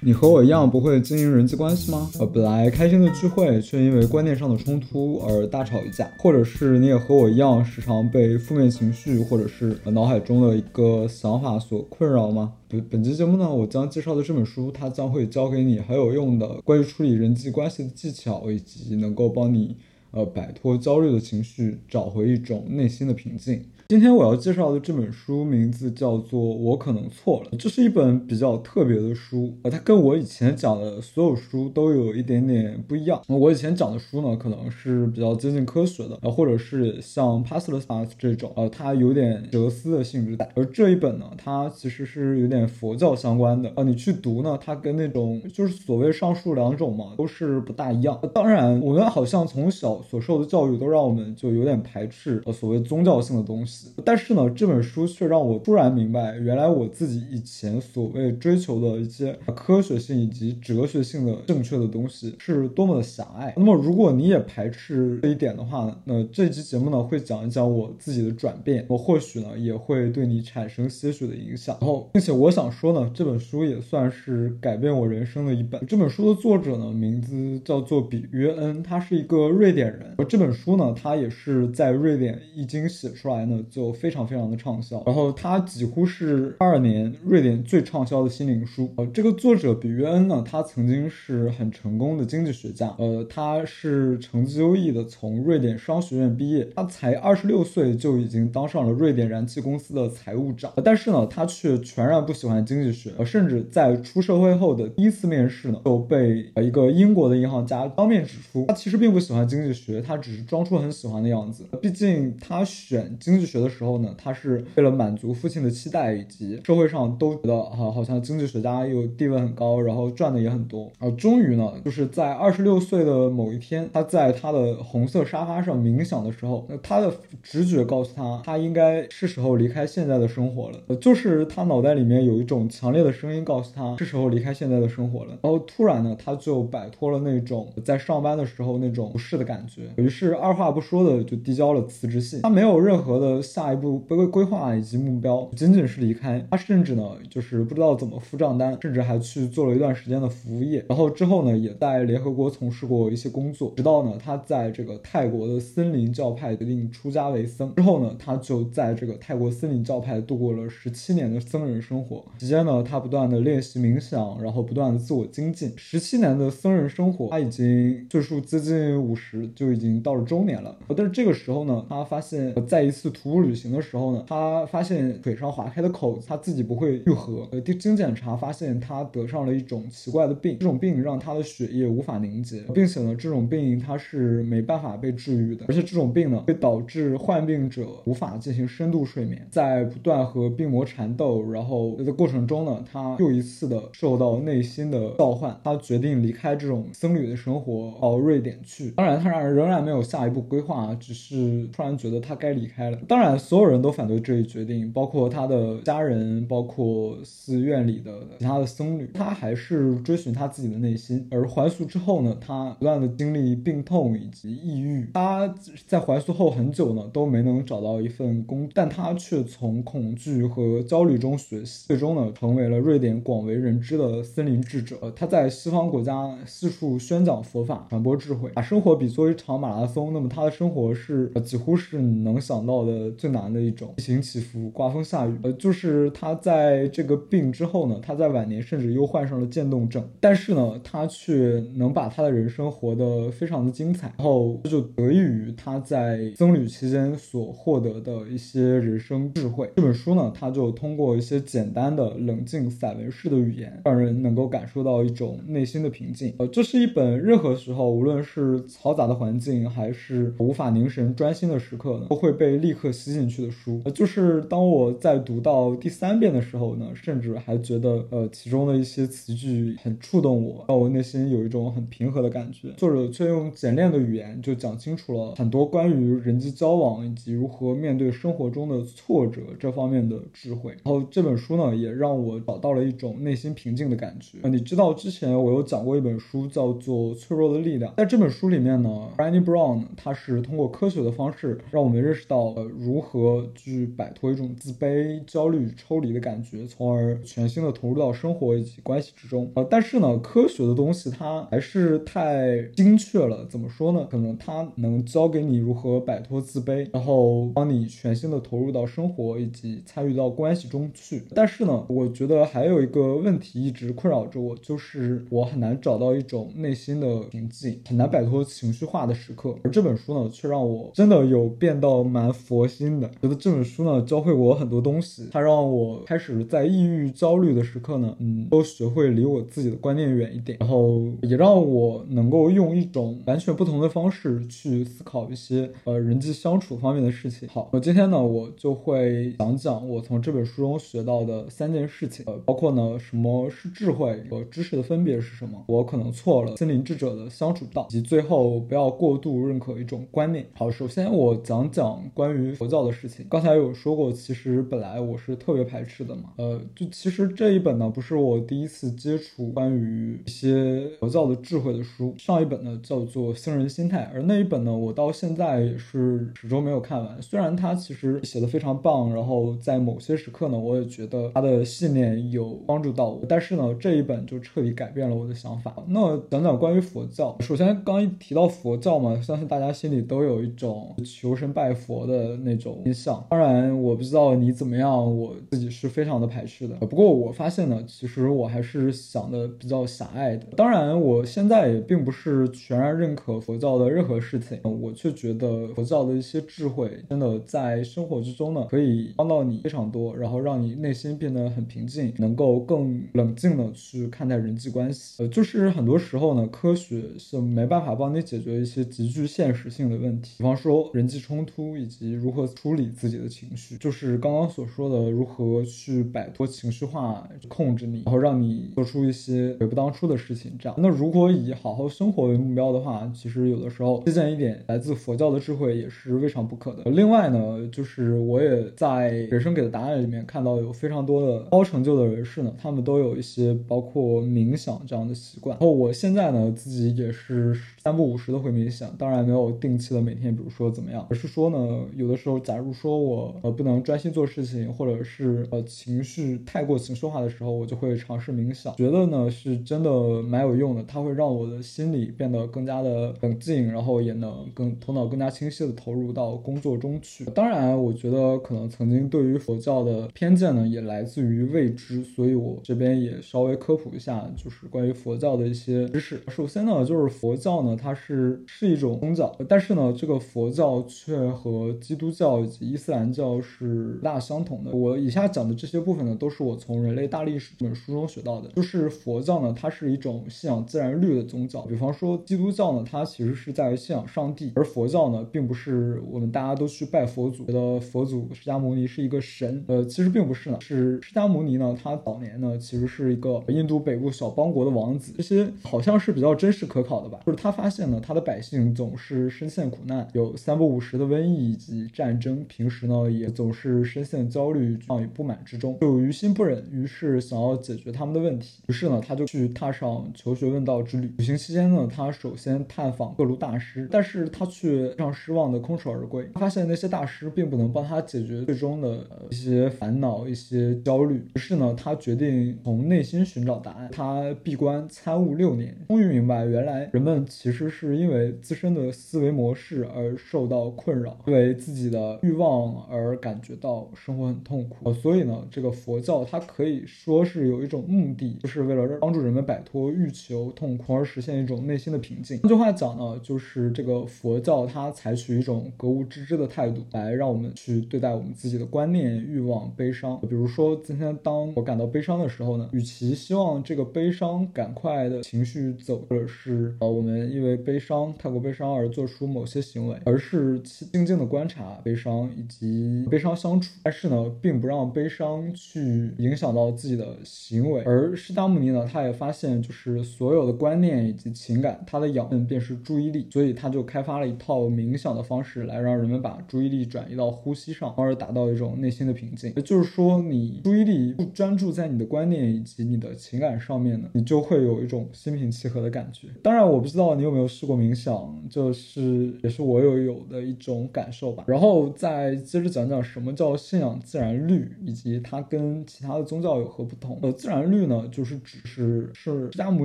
你和我一样不会经营人际关系吗？呃，本来开心的聚会，却因为观念上的冲突而大吵一架，或者是你也和我一样，时常被负面情绪或者是脑海中的一个想法所困扰吗？本本期节目呢，我将介绍的这本书，它将会教给你很有用的关于处理人际关系的技巧，以及能够帮你呃摆脱焦虑的情绪，找回一种内心的平静。今天我要介绍的这本书名字叫做《我可能错了》，这是一本比较特别的书，呃，它跟我以前讲的所有书都有一点点不一样。我以前讲的书呢，可能是比较接近科学的，呃，或者是像 p a s t l e s s 这种，呃，它有点哲思的性质在。而这一本呢，它其实是有点佛教相关的，啊，你去读呢，它跟那种就是所谓上述两种嘛，都是不大一样。当然，我们好像从小所受的教育都让我们就有点排斥呃所谓宗教性的东西。但是呢，这本书却让我突然明白，原来我自己以前所谓追求的一些科学性以及哲学性的正确的东西是多么的狭隘。那么，如果你也排斥这一点的话，那这期节目呢会讲一讲我自己的转变，我或许呢也会对你产生些许的影响。然后，并且我想说呢，这本书也算是改变我人生的一本。这本书的作者呢，名字叫做比约恩，他是一个瑞典人。而这本书呢，他也是在瑞典一经写出来呢，就非常非常的畅销。然后，他几乎是二年瑞典最畅销的心灵书。呃，这个作者比约恩呢，他曾经是很成功的经济学家。呃，他是成绩优异的，从瑞典商学院毕业。他才二十六岁就已经当上了瑞典燃气公司的财务长。但是呢，他却全然不喜欢经济学，呃，甚至在出社会后的第一次面试呢，就被一个英国的银行家当面指出，他其实并不喜欢经济学，他只是装出很喜欢的样子。毕竟他选经济学的时候呢，他是为了满足父亲的期待，以及社会上都觉得啊，好像经济学家又地位很高，然后赚的也很多。而终于呢，就是在二十六岁的某一天，他在他的红色沙发上冥想的时候，那他的直觉告诉他，他应该是时候离开现在的生活了。就是他脑袋里面有一种强烈的声音告诉他，是时候离开现在的生活了。然后突然呢，他就摆脱了那种在上班的时候那种不适的感觉，于是二话不说的就递交了辞职信。他没有任何的下一步规规划以及目标，仅仅是离开。他甚至呢，就是不知道怎么付账单，甚至还去做了一段时间的服务业。然后之后呢，也在联合国从事过一些工作，直到呢，他在这个泰国的森林教派决定出家为僧之后呢，他就在这个泰国森林教派度过了十七年的僧人生活。期间呢，他不断的练习冥想，然后不断的自我精进。十七年的僧人生活，他已经岁数接近五十，就已经到了中年了。但是这个时候呢，他发现，在一次徒旅行的时候呢，他发现腿上划开的口子，他自己不会愈合。呃，经检查发现他得上了一种奇怪的病，这种病让他的血液无法凝结，并且呢，这种病它是没办法被治愈的，而且这种病呢，会导致患病者无法进行深度睡眠，在不断和病魔缠斗，然后的过程中呢，他又一次的受到内心的召唤，他决定离开这种僧侣的生活，到瑞典去。当然，他仍仍然没有下一步规划，只是突然觉得他该离开了。当然，所有人都反对这一决定，包括他的家人，包括寺院里的其他的僧侣。他还是追寻他自己的内心。而还俗之后呢，他不断的经历病痛以及抑郁。他在还俗后很久呢，都没能找到一份工，但他却从恐惧和焦虑中学习，最终呢，成为了瑞典广为人知的森林智者。他在西方国家四处宣讲佛法，传播智慧，把生活比作一场马拉松。那么他的生活是几乎是能想到的最难的一种，起行起伏，刮风下雨。呃，就是他在这个病之后呢，他在晚年甚至又患上了渐冻症，但是呢，他却能把他的人生活得非常的精彩。然后这就得益于他在僧侣期间所获得的一些人生智慧。这本书呢，他就通过一些简单的、冷静散文式的语言，让人能够感受到一种内心的平静。呃，这是一本任何时候，无论是嘈杂的环境，还是无法凝神专心的时刻呢，都会被立刻吸进去的书。就是当我在读到第三遍的时候呢，甚至还觉得呃其中的一些词句很触动我，让我内心有一种很平和的感觉。作者却用简练的语言就讲清楚了很多关于人际交往以及如何面对生活中的挫折这方面的智慧。然后这本书呢，也让我找到了一种内心平静的感觉。呃，你知道之前我有讲过一本书叫做《脆弱的力量》，在这本书里面呢 b r a n d y Brown 他是通过科学的方式让我们认识到呃如何去摆脱一种自卑、焦虑、抽离的感觉，从而全心的投入到生活以及关系之中。呃，但是呢，科学的东西它还是太精确了。怎么说呢？可能它能教给你如何摆脱自卑，然后帮你全心的投入到生活以及参与到关系中去。但是呢，我觉得还有一个问题一直困扰着我，就是我很难找到一种内心的平静，很难摆脱情绪化的时刻。而这本书呢，却让我真的有变到蛮佛系新的。觉得这本书呢，教会我很多东西，它让我开始在抑郁、焦虑的时刻呢，嗯，都学会离我自己的观念远一点，然后也让我能够用一种完全不同的方式去思考一些呃人际相处方面的事情。好，那今天呢，我就会讲讲我从这本书中学到的三件事情，呃，包括呢什么是智慧和知识的分别是什么，我可能错了，心灵智者的相处道，以及最后不要过度认可一种观念。好，首先我讲讲关于教的事情。刚才有说过，其实本来我是特别排斥的嘛，呃，就其实这一本呢不是我第一次接触关于一些佛教的智慧的书，上一本呢叫做《僧人心态》，而那一本呢我到现在也是始终没有看完。虽然它其实写的非常棒，然后在某些时刻呢，我也觉得他的信念有帮助到我，但是呢这一本就彻底改变了我的想法。那讲讲关于佛教，首先刚一提到佛教嘛，相信大家心里都有一种求神拜佛的那种印象。当然我不知道你怎么样，我自己是非常的排斥的。不过我发现呢，其实我还是想的比较狭隘的。当然我现在也并不是全然认可佛教的任何事情，我却觉得佛教的一些智慧真的在生活之中呢，可以帮到你非常多，然后让你内心变得很平静，能够更冷静的去看待人际关系。呃，就是很多时候呢，科学是没办法帮你解决一些极具现实性的问题，比方说人际冲突以及如何处理自己的情绪，就是刚刚所说的如何去摆脱情绪化控制你，然后让你做出一些悔不当初的事情。这样，那如果以好好生活为目标的话，其实有的时候借鉴一点来自佛教的智慧也是未尝不可的。另外呢，就是我也在人生给的答案里面看到有非常多的高成就的人士呢，他们都有一些包括冥想这样的习惯。然后我现在呢，自己也是三不五时的会冥想，当然没有定期的每天，比如说怎么样，而是说呢，有的时候假如说我呃不能专心做事情，或者是呃情绪太过情绪化的时候，我就会尝试冥想，觉得呢是真的蛮有用的，它会让我的心理变得更加的冷静，然后也能更头脑更加清晰的投入到工作中去。当然，我觉得可能曾经对于佛教的偏见呢，也来自于未知，所以我这边也稍微科普一下，就是关于佛教的一些知识。首先呢，就是佛教呢，它是是一种宗教，但是呢，这个佛教却和基督教以及伊斯兰教是大相同的。我以下讲的这些部分呢，都是我从《人类大历史》这本书中学到的。就是佛教呢，它是一种信仰自然律的宗教。比方说，基督教呢，它其实是在信仰上帝，而佛教呢，并不是我们大家都去拜佛祖，觉得佛祖释迦牟尼是一个神。呃，其实并不是呢，是释迦牟尼呢，他早年呢，其实是一个印度北部小邦国的王子。这些好像是比较真实可考的吧？就是他发发现呢，他的百姓总是深陷苦难，有三不五时的瘟疫以及战争，平时呢也总是深陷焦虑、绝望与不满之中，就于心不忍，于是想要解决他们的问题。于是呢，他就去踏上求学问道之旅。旅行期间呢，他首先探访各路大师，但是他却非常失望的空手而归。发现那些大师并不能帮他解决最终的一些烦恼、一些焦虑。于是呢，他决定从内心寻找答案。他闭关参悟六年，终于明白，原来人们其其实是因为自身的思维模式而受到困扰，因为自己的欲望而感觉到生活很痛苦。所以呢，这个佛教它可以说是有一种目的，就是为了帮助人们摆脱欲求、痛苦，而实现一种内心的平静。换句话讲呢，就是这个佛教它采取一种格物致知的态度，来让我们去对待我们自己的观念、欲望、悲伤。比如说，今天当我感到悲伤的时候呢，与其希望这个悲伤赶快的情绪走，或者是呃我们因为悲伤太过悲伤而做出某些行为，而是静静的观察悲伤以及悲伤相处，但是呢，并不让悲伤去影响到自己的行为。而释迦牟尼呢，他也发现，就是所有的观念以及情感，它的养分便是注意力，所以他就开发了一套冥想的方式来让人们把注意力转移到呼吸上，从而达到一种内心的平静。也就是说，你注意力不专注在你的观念以及你的情感上面呢，你就会有一种心平气和的感觉。当然，我不知道你有没有试过冥想，就是也是我有有的一种感受吧。然后再接着讲讲什么叫信仰自然律，以及它跟其他的宗教有何不同。呃，自然律呢，就是指是是释迦牟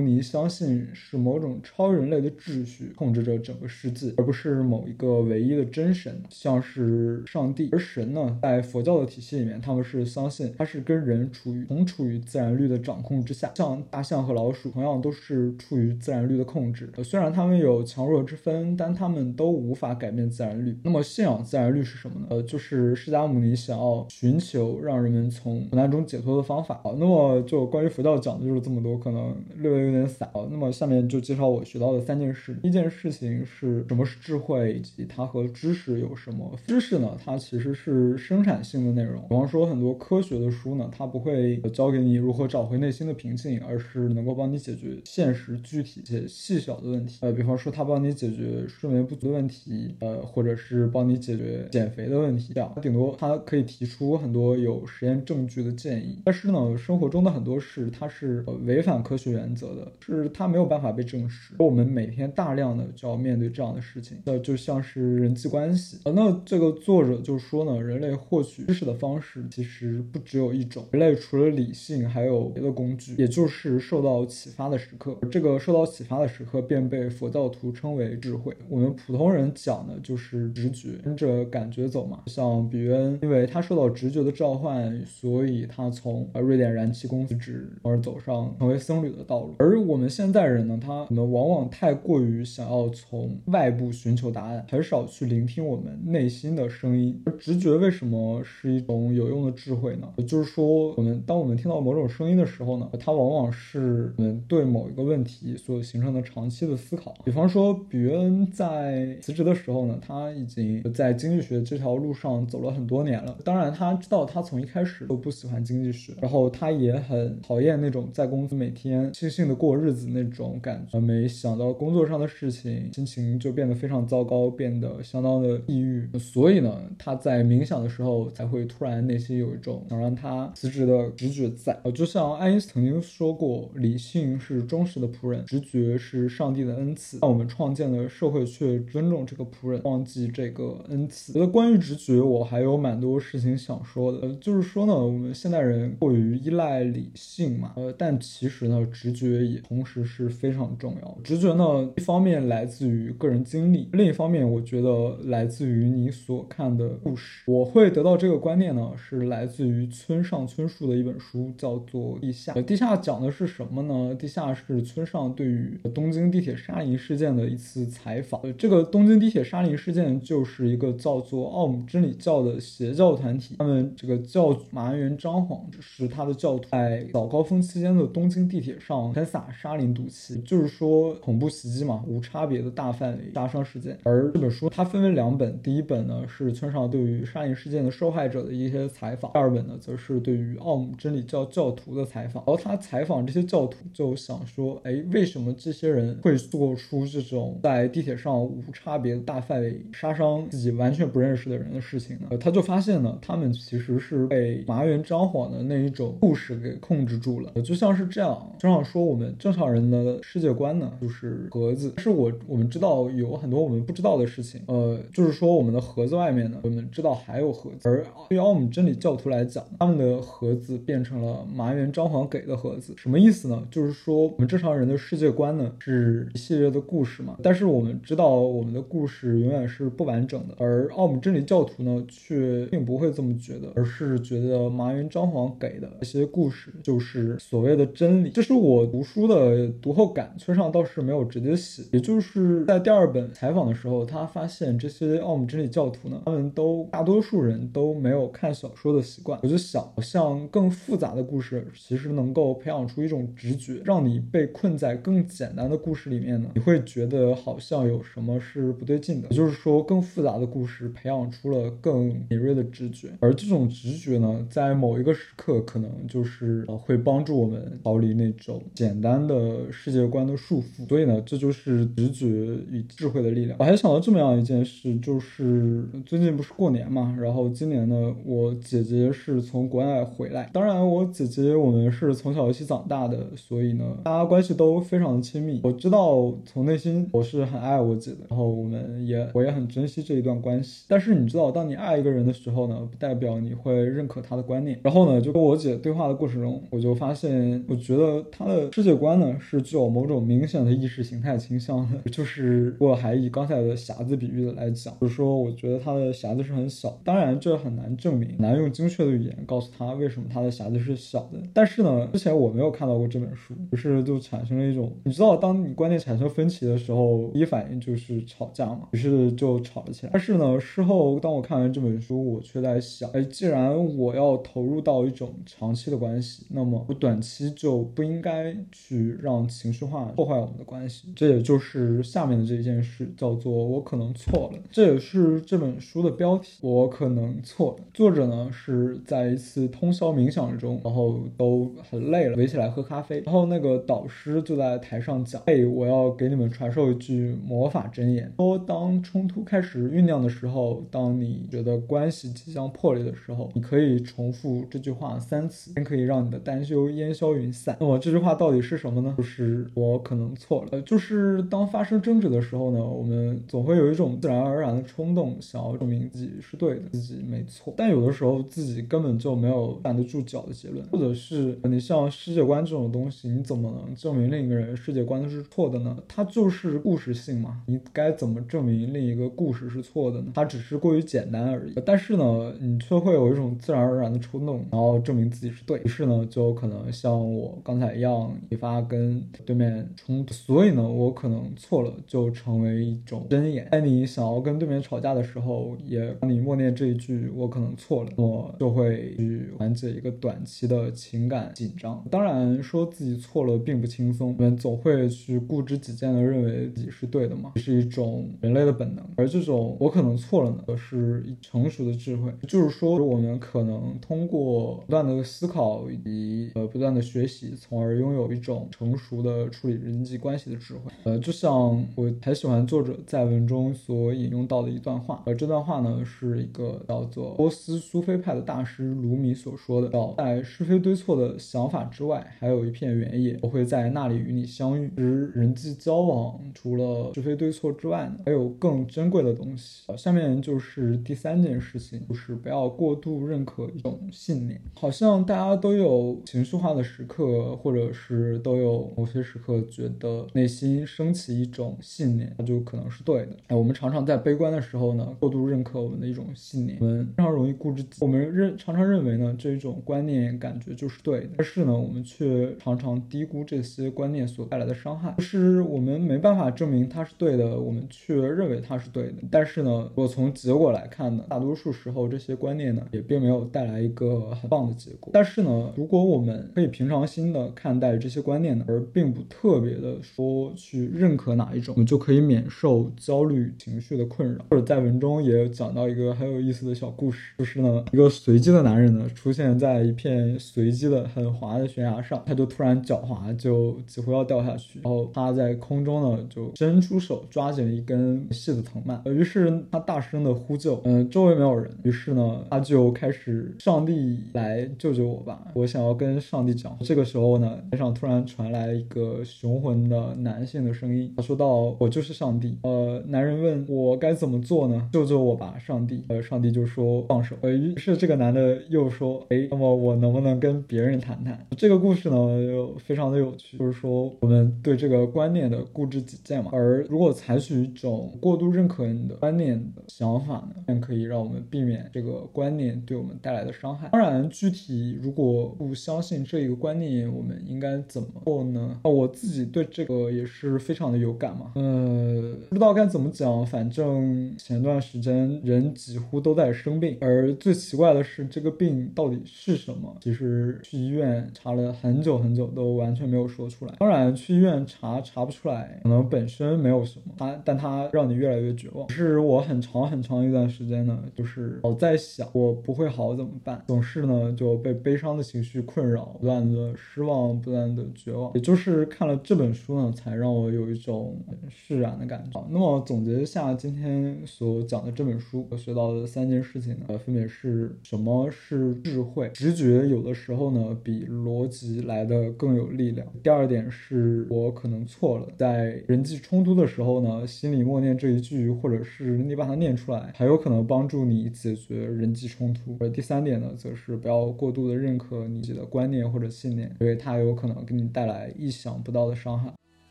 尼相信是某种超人类的秩序控制着整个世界，而不是某一个唯一的真神，像是上帝。而神呢，在佛教的体系里面，他们是相信他是跟人处于同处于自然律的掌控之下，像大象和老鼠同样都是处于自然律的控制。呃，虽然他们有强弱之分，但他们都无法改变自然律。那么信仰自然律是什么呢？呃，就是释迦牟尼想要寻求让人们从苦难中解脱的方法。好，那么就关于佛教讲的就是这么多，可能略微有点散。好，那么下面就介绍我学到的三件事。第一件事情是什么是智慧，以及它和知识有什么？知识呢，它其实是生产性的内容。比方说很多科学的书呢，它不会教给你如何找回内心的平静，而是能够帮你解决现实、具体且细小的问题。呃，比方说他帮你解决睡眠不足的问题，呃，或者是帮你解决减肥的问题。这样，顶多他可以提出很多有实验证据的建议。但是呢，生活中的很多事它是违反科学原则的，是它没有办法被证实。我们每天大量的就要面对这样的事情，那就像是人际关系。呃，那这个作者就说呢，人类获取知识的方式其实不只有一种，人类除了理性还有别的工具，也就是受到启发的时刻。这个受到启发的时刻便被佛教徒称为智慧。我们普通人讲的就是直觉，跟着感觉走嘛。像比恩，因为他受到直觉的召唤，所以他从瑞典燃气公司职而走上成为僧侣的道路。而我们现代人呢，他可能往往太过于想要从外部寻求答案，很少去聆听我们内心的声音。而直觉为什么是一种有用的智慧呢？就是说，我们当我们听到某种声音的时候呢，它往往是我们对某一个问题所形成的长期的思考。比方说，比恩在辞职的时候呢，他已经在经济学这条路上走了很多年了。当然，他知道他从一开始都不喜欢经济学，然后他也很讨厌那种在公司每天悻悻的过日子那种感觉。没想到工作上的事情，心情就变得非常糟糕，变得相当的抑郁。所以呢，他在冥想的时候才会突然内心有一种想让他辞职的直觉在。呃，就像爱因斯坦曾经说过，理性是忠实的仆人，直觉是上帝的恩赐。那我们创建的社会却尊重这个仆人，忘记这个恩赐。觉得关于直觉，我还有蛮多事情想说的。就是说呢，我们现代人过于依赖理性嘛，呃，但其实呢，直觉也同时是非常重要。直觉呢，一方面来自于个人经历，另一方面，我觉得来自于你所看的故事。我会得到这个观念呢，是来自于村上春树的一本书，叫做《地下》。《地下》讲的是什么呢？《地下》是村上对于东京地铁杀人事件的一次采访。这个东京地铁杀人事件就是一个叫做奥姆真理教的邪教团体，他们这个教主麻原彰晃是他的教徒，在早高峰期间的东京地铁上喷洒沙林毒气，就是说恐怖袭击嘛，无差别的大范围杀伤事件。而这本书它分为两本，第一本呢是村上对于杀人事件的受害者的一些采访，第二本呢则是对于奥姆真理教教徒的采访。然后他采访这些教徒，就想说，哎，为什么这些人会做做出这种在地铁上无差别大范围杀伤自己完全不认识的人的事情呢？他就发现呢，他们其实是被麻原彰晃的那一种故事给控制住了。就像是这样，就像说我们正常人的世界观呢，就是盒子。是我我们知道有很多我们不知道的事情，呃，就是说我们的盒子外面呢，我们知道还有盒子。而对于奥姆真理教徒来讲，他们的盒子变成了麻原彰晃给的盒子，什么意思呢？就是说我们正常人的世界观呢是一些系列的故事嘛，但是我们知道我们的故事永远是不完整的，而奥姆真理教徒呢却并不会这么觉得，而是觉得麻原彰晃给的一些故事就是所谓的真理。这是我读书的读后感，村上倒是没有直接写，也就是在第二本采访的时候，他发现这些奥姆真理教徒呢，他们都大多数人都没有看小说的习惯。我就想，像更复杂的故事，其实能够培养出一种直觉，让你被困在更简单的故事里面你会觉得好像有什么是不对劲的。也就是说，更复杂的故事培养出了更敏锐的直觉，而这种直觉呢，在某一个时刻可能就是呃会帮助我们逃离那种简单的世界观的束缚。所以呢，这就是直觉与智慧的力量。我还想到这么样一件事，就是最近不是过年嘛，然后今年呢，我姐姐是从国外回来。当然，我姐姐我们是从小一起长大的，所以呢，大家关系都非常的亲密。我知道从内心我是很爱我姐的，然后我们也我也很珍惜这一段关系。但是你知道，当你爱一个人的时候呢，不代表你会认可他的观念。然后呢，就跟我姐对话的过程中，我就发现，我觉得她的世界观呢是具有某种明显的意识形态倾向的。就是我还以刚才的匣子比喻的来讲，就是说，我觉得她的匣子是很小。当然，这很难证明，难用精确的语言告诉他为什么他的匣子是小的。但是呢，之前我没有看到过这本书，于是就产生了一种，你知道，当你观念产生分歧的时候，第一反应就是吵架嘛，于是就吵了起来。但是呢，事后当我看完这本书，我却在想，哎，既然我要投入到一种长期的关系，那么我短期就不应该去让情绪化破坏我们的关系。这也就是下面的这一件事，叫做我可能错了。这也是这本书的标题，我可能错了。作者呢是在一次通宵冥想中，然后都很累了，围起来喝咖啡，然后那个导师就在台上讲，哎，我要给你们传授一句魔法箴言，说当冲突开始酝酿的时候，当你觉得关系即将破裂的时候，你可以重复这句话三次，便可以让你的担忧烟消云散。那么这句话到底是什么呢？就是我可能错了。就是当发生争执的时候呢，我们总会有一种自然而然的冲动，想要证明自己是对的，自己没错。但有的时候自己根本就没有站得住脚的结论，或者是你像世界观这种东西，你怎么能证明另一个人世界观是错的呢？它就是故事性嘛，你该怎么证明另一个故事是错的呢？它只是过于简单而已。但是呢，你却会有一种自然而然的冲动，然后证明自己是对。于是呢，就可能像我刚才一样，引发跟对面冲突。所以呢，我可能错了，就成为一种箴言。在你想要跟对面吵架的时候，也当你默念这一句“我可能错了”，我就会去缓解一个短期的情感紧张。当然，说自己错了并不轻松，我们总会去固执己见的认为自己是对的嘛，是一种人类的本能。而这种“我可能错了”呢，是成熟的智慧，就是说我们可能通过不断的思考以及呃不断的学习，从而拥有一种成熟的处理人际关系的智慧。呃，就像我很喜欢作者在文中所引用到的一段话，而这段话呢是一个叫做波斯苏菲派的大师鲁米所说的：“叫在是非对错的想法之外，还有一片原野，我会在那里与你相遇。”而人际交往除了是非对错之外呢，还有更珍贵的东西。下面就是第三件事情，就是不要过度认可一种信念。好像大家都有情绪化的时刻，或者是都有某些时刻觉得内心升起一种信念，那就可能是对的。哎，我们常常在悲观的时候呢，过度认可我们的一种信念，我们非常容易固执。我们认常常认为呢，这种观念感觉就是对的，但是呢，我们却常常低估这些观念所带来的伤害。就是我们没办法证明它是对的，我们却认为它是对的。但是呢，如果从结果来看呢，大多数时候这些观念呢，也并没有带来一个很棒的结果。但是呢，如果我们可以平常心的看待这些观念呢，而并不特别的说去认可哪一种，我们就可以免受焦虑情绪的困扰。或者在文中也有讲到一个很有意思的小故事，就是呢，一个随机的男人呢，出现在一片随机的很滑的悬崖上，他就突然脚滑，就几乎要掉下去，然后趴在空中呢，就伸出手抓紧了一根细的藤蔓，于是他大声的呼救，嗯，周围没有人，于是呢，他就开始，上帝来救救我吧，我想要跟上帝讲。这个时候呢，天上突然传来一个雄浑的男性的声音，他说道：“我就是上帝。”呃，男人问我该怎么做呢？救救我吧，上帝。呃，上帝就说放手。呃，于是这个男的又说：“哎，那么我能不能跟别人谈谈？”这个故事呢，又非常的有趣，就是说我们对这个观念的固执己见嘛。而如果采取一种过度认可你的观念的想法呢，便可以让我们避免这个观念对我们带来的伤害。当然，具体如果不相信这一个观念，我们应该怎么做呢？我自己对这个也是非常的有感嘛。呃，不知道该怎么讲，反正前段时间人几乎都在生病，而最奇怪的是，这个病到底是什么？其实去医院查了很久很久，都完全没有说出来。当然，去医院查查不出来，可能本身没有什么，它但它让你越来越绝望。是我很长很长一段时间呢，就是老在想我不会好怎么办，总是呢就被悲伤的情绪困扰，不断的失望，不断的绝望。也就是看了这本书呢，才让我有一种释然的感觉。那么总结一下今天所讲的这本书，我学到的三件事情呢，分别是什么是智慧？直觉有的时候呢比逻辑来的更有力量。第二点是我可能错了，在人际冲突的时候呢，心里默念这一句，或者是你把它念出来，还有可能帮助你解决人际冲突。而第三点呢，则是不要过度的认可你自己的观念或者信念，因为它有可能给你带来意想不到的伤害。